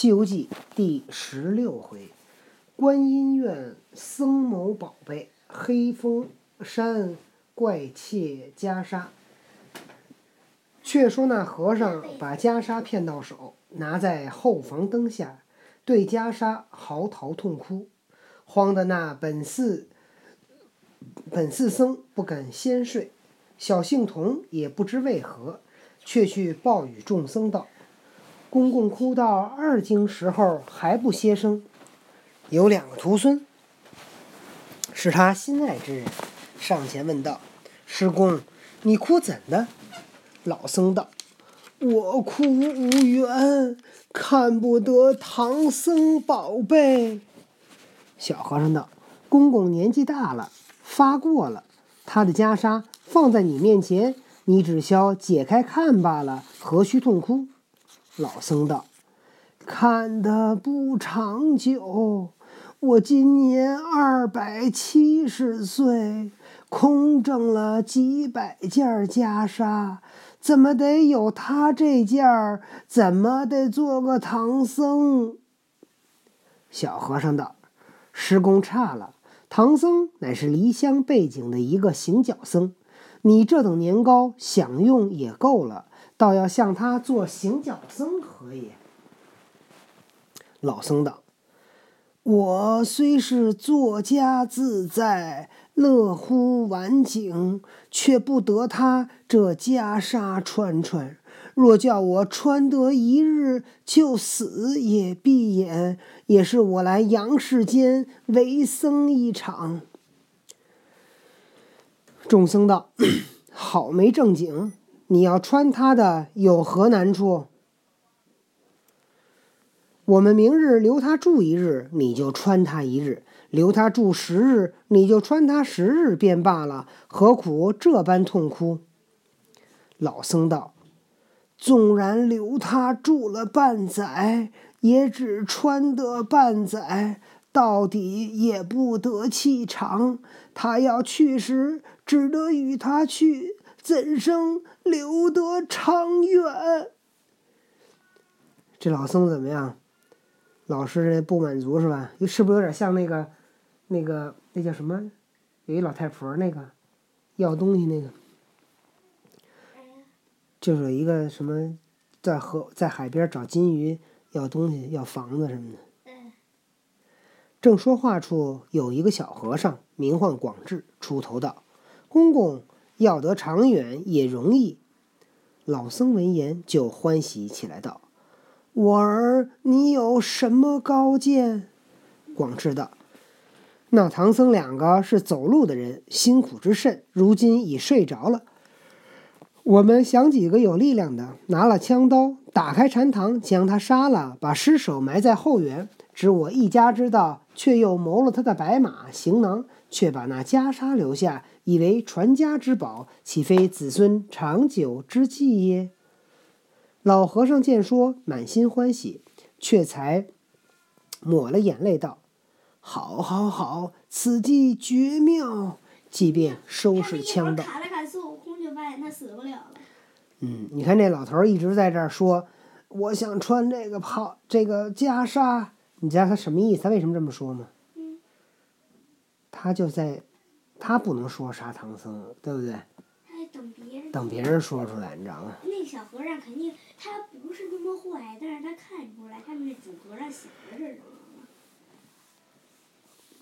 西游记》第十六回，观音院僧谋宝贝，黑风山怪窃袈裟。却说那和尚把袈裟骗到手，拿在后房灯下，对袈裟嚎啕痛哭，慌得那本寺本寺僧不敢先睡，小姓童也不知为何，却去报与众僧道。公公哭到二更时候还不歇声，有两个徒孙，是他心爱之人，上前问道：“师公，你哭怎的？”老僧道：“我哭无缘，看不得唐僧宝贝。”小和尚道：“公公年纪大了，发过了，他的袈裟放在你面前，你只消解开看罢了，何须痛哭？”老僧道：“看得不长久，我今年二百七十岁，空挣了几百件袈裟，怎么得有他这件儿？怎么得做个唐僧？”小和尚道：“师公差了，唐僧乃是离乡背井的一个行脚僧，你这等年高，享用也够了。”倒要向他做行脚僧何也？老僧道：“我虽是作家自在，乐乎晚景，却不得他这袈裟穿穿。若叫我穿得一日，就死也闭眼。也是我来阳世间为僧一场。”众僧道：“ 好没正经！”你要穿他的有何难处？我们明日留他住一日，你就穿他一日；留他住十日，你就穿他十日便罢了。何苦这般痛哭？老僧道：“纵然留他住了半载，也只穿得半载，到底也不得气长。他要去时，只得与他去。”怎生留得长远？这老僧怎么样？老实人不满足是吧？是不是有点像那个、那个、那叫什么？有一老太婆那个要东西那个，就是一个什么在河在海边找金鱼要东西要房子什么的。正说话处，有一个小和尚，名唤广智，出头道：“公公。”要得长远也容易。老僧闻言就欢喜起来，道：“我儿，你有什么高见？”广智道：“那唐僧两个是走路的人，辛苦之甚，如今已睡着了。我们想几个有力量的，拿了枪刀，打开禅堂，将他杀了，把尸首埋在后园。只我一家之道，却又谋了他的白马行囊，却把那袈裟留下。”以为传家之宝，岂非子孙长久之计耶？老和尚见说，满心欢喜，却才抹了眼泪道：“好，好，好，此计绝妙。”即便收拾枪刀。卡了卡孙悟空，就发现他死不了了。嗯，你看这老头一直在这儿说：“我想穿这个袍，这个袈裟。”你知道他什么意思？他为什么这么说吗？嗯。他就在。他不能说杀唐僧，对不对？他等别人。等别人说出来，你知道吗？那小和尚肯定他不是那么坏，但是他看出来他们那主和尚想的是什么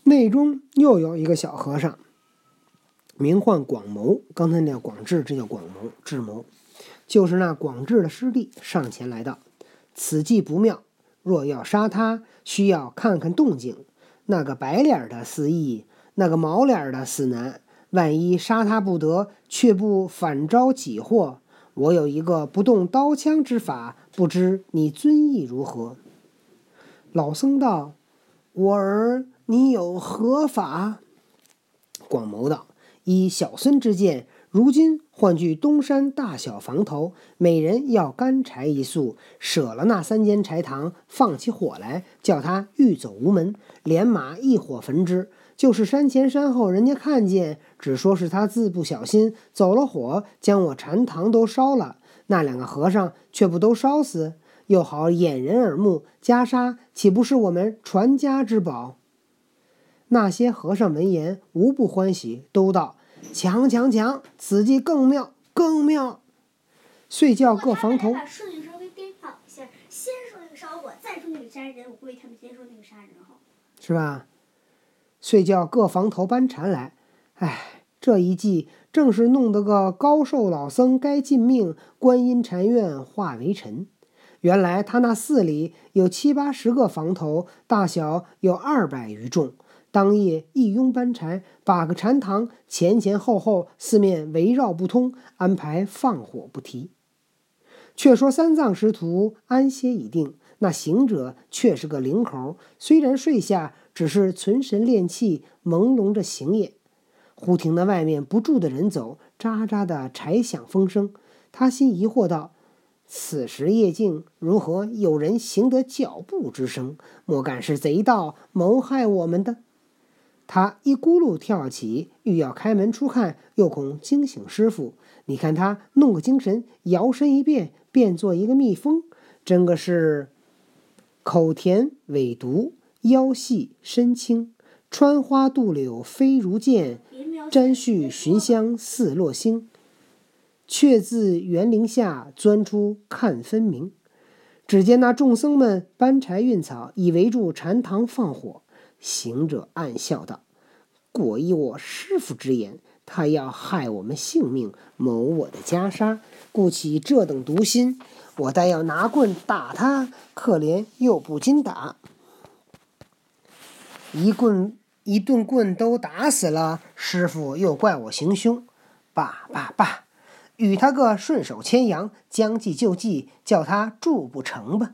内中又有一个小和尚，名唤广谋。刚才那叫广智，这叫广谋，智谋，就是那广智的师弟，上前来道：“此计不妙，若要杀他，需要看看动静。那个白脸的司役。”那个毛脸的死难，万一杀他不得，却不反招己祸。我有一个不动刀枪之法，不知你尊意如何？老僧道：“我儿，你有何法？”广谋道：“以小孙之见，如今换据东山大小房头，每人要干柴一束，舍了那三间柴堂，放起火来，叫他欲走无门，连马一火焚之。”就是山前山后，人家看见，只说是他自不小心走了火，将我禅堂都烧了。那两个和尚却不都烧死？又好掩人耳目。袈裟岂不是我们传家之宝？”那些和尚闻言，无不欢喜，都道：“强强强！此计更妙，更妙！”遂叫各房头。把顺序稍微颠倒一下，先说那个烧火，再说那个杀人。我估计他们先说那个杀人好。是吧？遂叫各房头搬禅来。唉，这一计正是弄得个高寿老僧该尽命，观音禅院化为尘。原来他那寺里有七八十个房头，大小有二百余众。当夜一拥搬柴，把个禅堂前前后后四面围绕不通，安排放火不提。却说三藏师徒安歇已定，那行者却是个灵猴，虽然睡下，只是存神练气，朦胧着行也。忽听那外面不住的人走，喳喳的柴响风声，他心疑惑道：“此时夜静，如何有人行得脚步之声？莫敢是贼盗谋害我们的？”他一咕噜跳起，欲要开门出看，又恐惊醒师傅。你看他弄个精神，摇身一变，变作一个蜜蜂，真个是口甜尾毒，腰细身轻，穿花渡柳飞如箭，沾絮寻香似落星。却自园林下钻出看分明。只见那众僧们搬柴运草，已围住禅堂放火。行者暗笑道：“果依我师傅之言，他要害我们性命，谋我的袈裟，故起这等毒心。我待要拿棍打他，可怜又不禁打。一棍一顿棍都打死了，师傅又怪我行凶。罢罢罢，与他个顺手牵羊，将计就计，叫他住不成吧。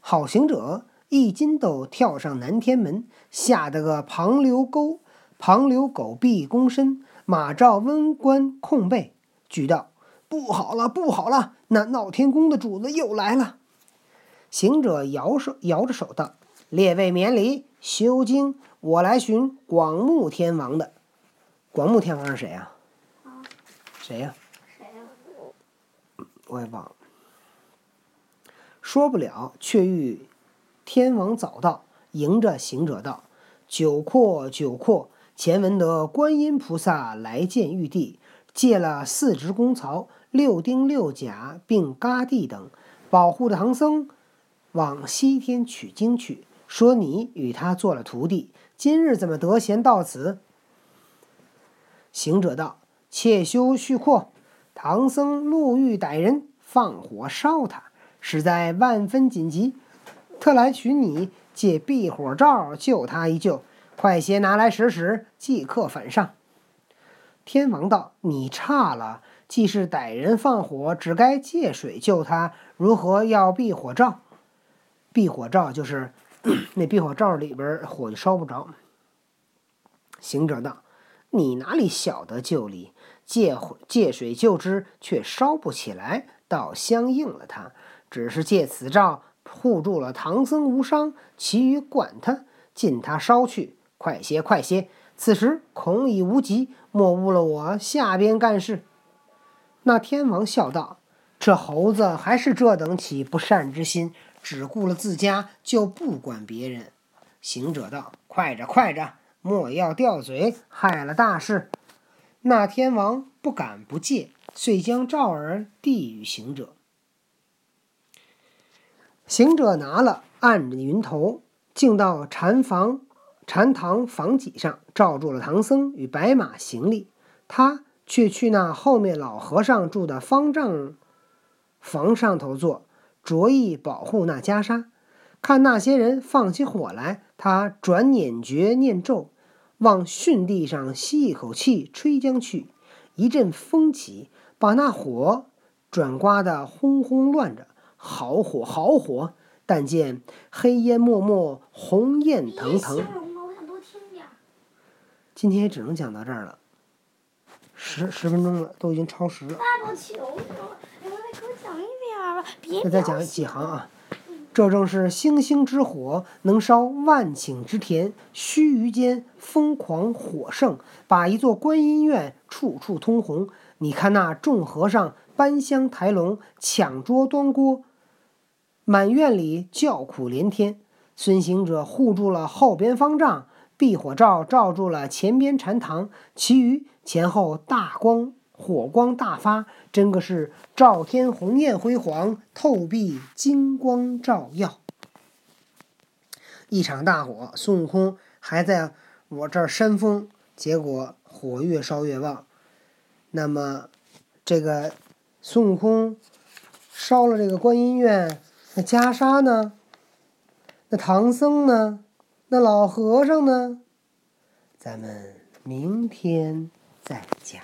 好行者。”一筋斗跳上南天门，吓得个旁流沟、旁流狗臂躬身，马照温官控背，举道：“不好了，不好了！那闹天宫的主子又来了。”行者摇手摇着手道：“列位免礼，修经！我来寻广目天王的。广目天王是谁呀？谁呀？谁呀？我也忘了。说不了，却欲。天王早到，迎着行者道：“久阔久阔，前闻得观音菩萨来见玉帝，借了四支公曹、六丁六甲，并嘎地等，保护着唐僧往西天取经去。说你与他做了徒弟，今日怎么得闲到此？”行者道：“且休叙阔，唐僧路遇歹人，放火烧他，实在万分紧急。”特来寻你借避火罩救他一救，快些拿来使使，即刻返上。天王道：“你差了，既是歹人放火，只该借水救他，如何要避火罩？避火罩就是 那避火罩里边火就烧不着。”行者道：“你哪里晓得救理？借火借水救之，却烧不起来，倒相应了他。只是借此罩。”护住了唐僧无伤，其余管他，尽他烧去。快些，快些！此时恐已无及，莫误了我下边干事。那天王笑道：“这猴子还是这等起不善之心，只顾了自家，就不管别人。”行者道：“快着，快着！莫要掉嘴，害了大事。”那天王不敢不借，遂将罩儿递与行者。行者拿了，按着云头，径到禅房、禅堂房脊上，罩住了唐僧与白马行李。他却去那后面老和尚住的方丈房上头坐，着意保护那袈裟。看那些人放起火来，他转捻诀念咒，往巽地上吸一口气，吹将去。一阵风起，把那火转刮得轰轰乱着。好火，好火！但见黑烟漠漠，红焰腾腾。今天也只能讲到这儿了，十十分钟了，都已经超时了。爸爸求求了，你再给我讲一点吧，别。再讲几行啊！这正是星星之火，能烧万顷之田；须臾间，疯狂火盛，把一座观音院处处通红。你看那众和尚搬香抬龙，抢桌端锅。满院里叫苦连天。孙行者护住了后边方丈，避火罩罩住了前边禅堂，其余前后大光火光大发，真个是照天红艳辉煌，透壁金光照耀。一场大火，孙悟空还在我这儿扇风，结果火越烧越旺。那么，这个孙悟空烧了这个观音院，那袈裟呢？那唐僧呢？那老和尚呢？咱们明天再讲。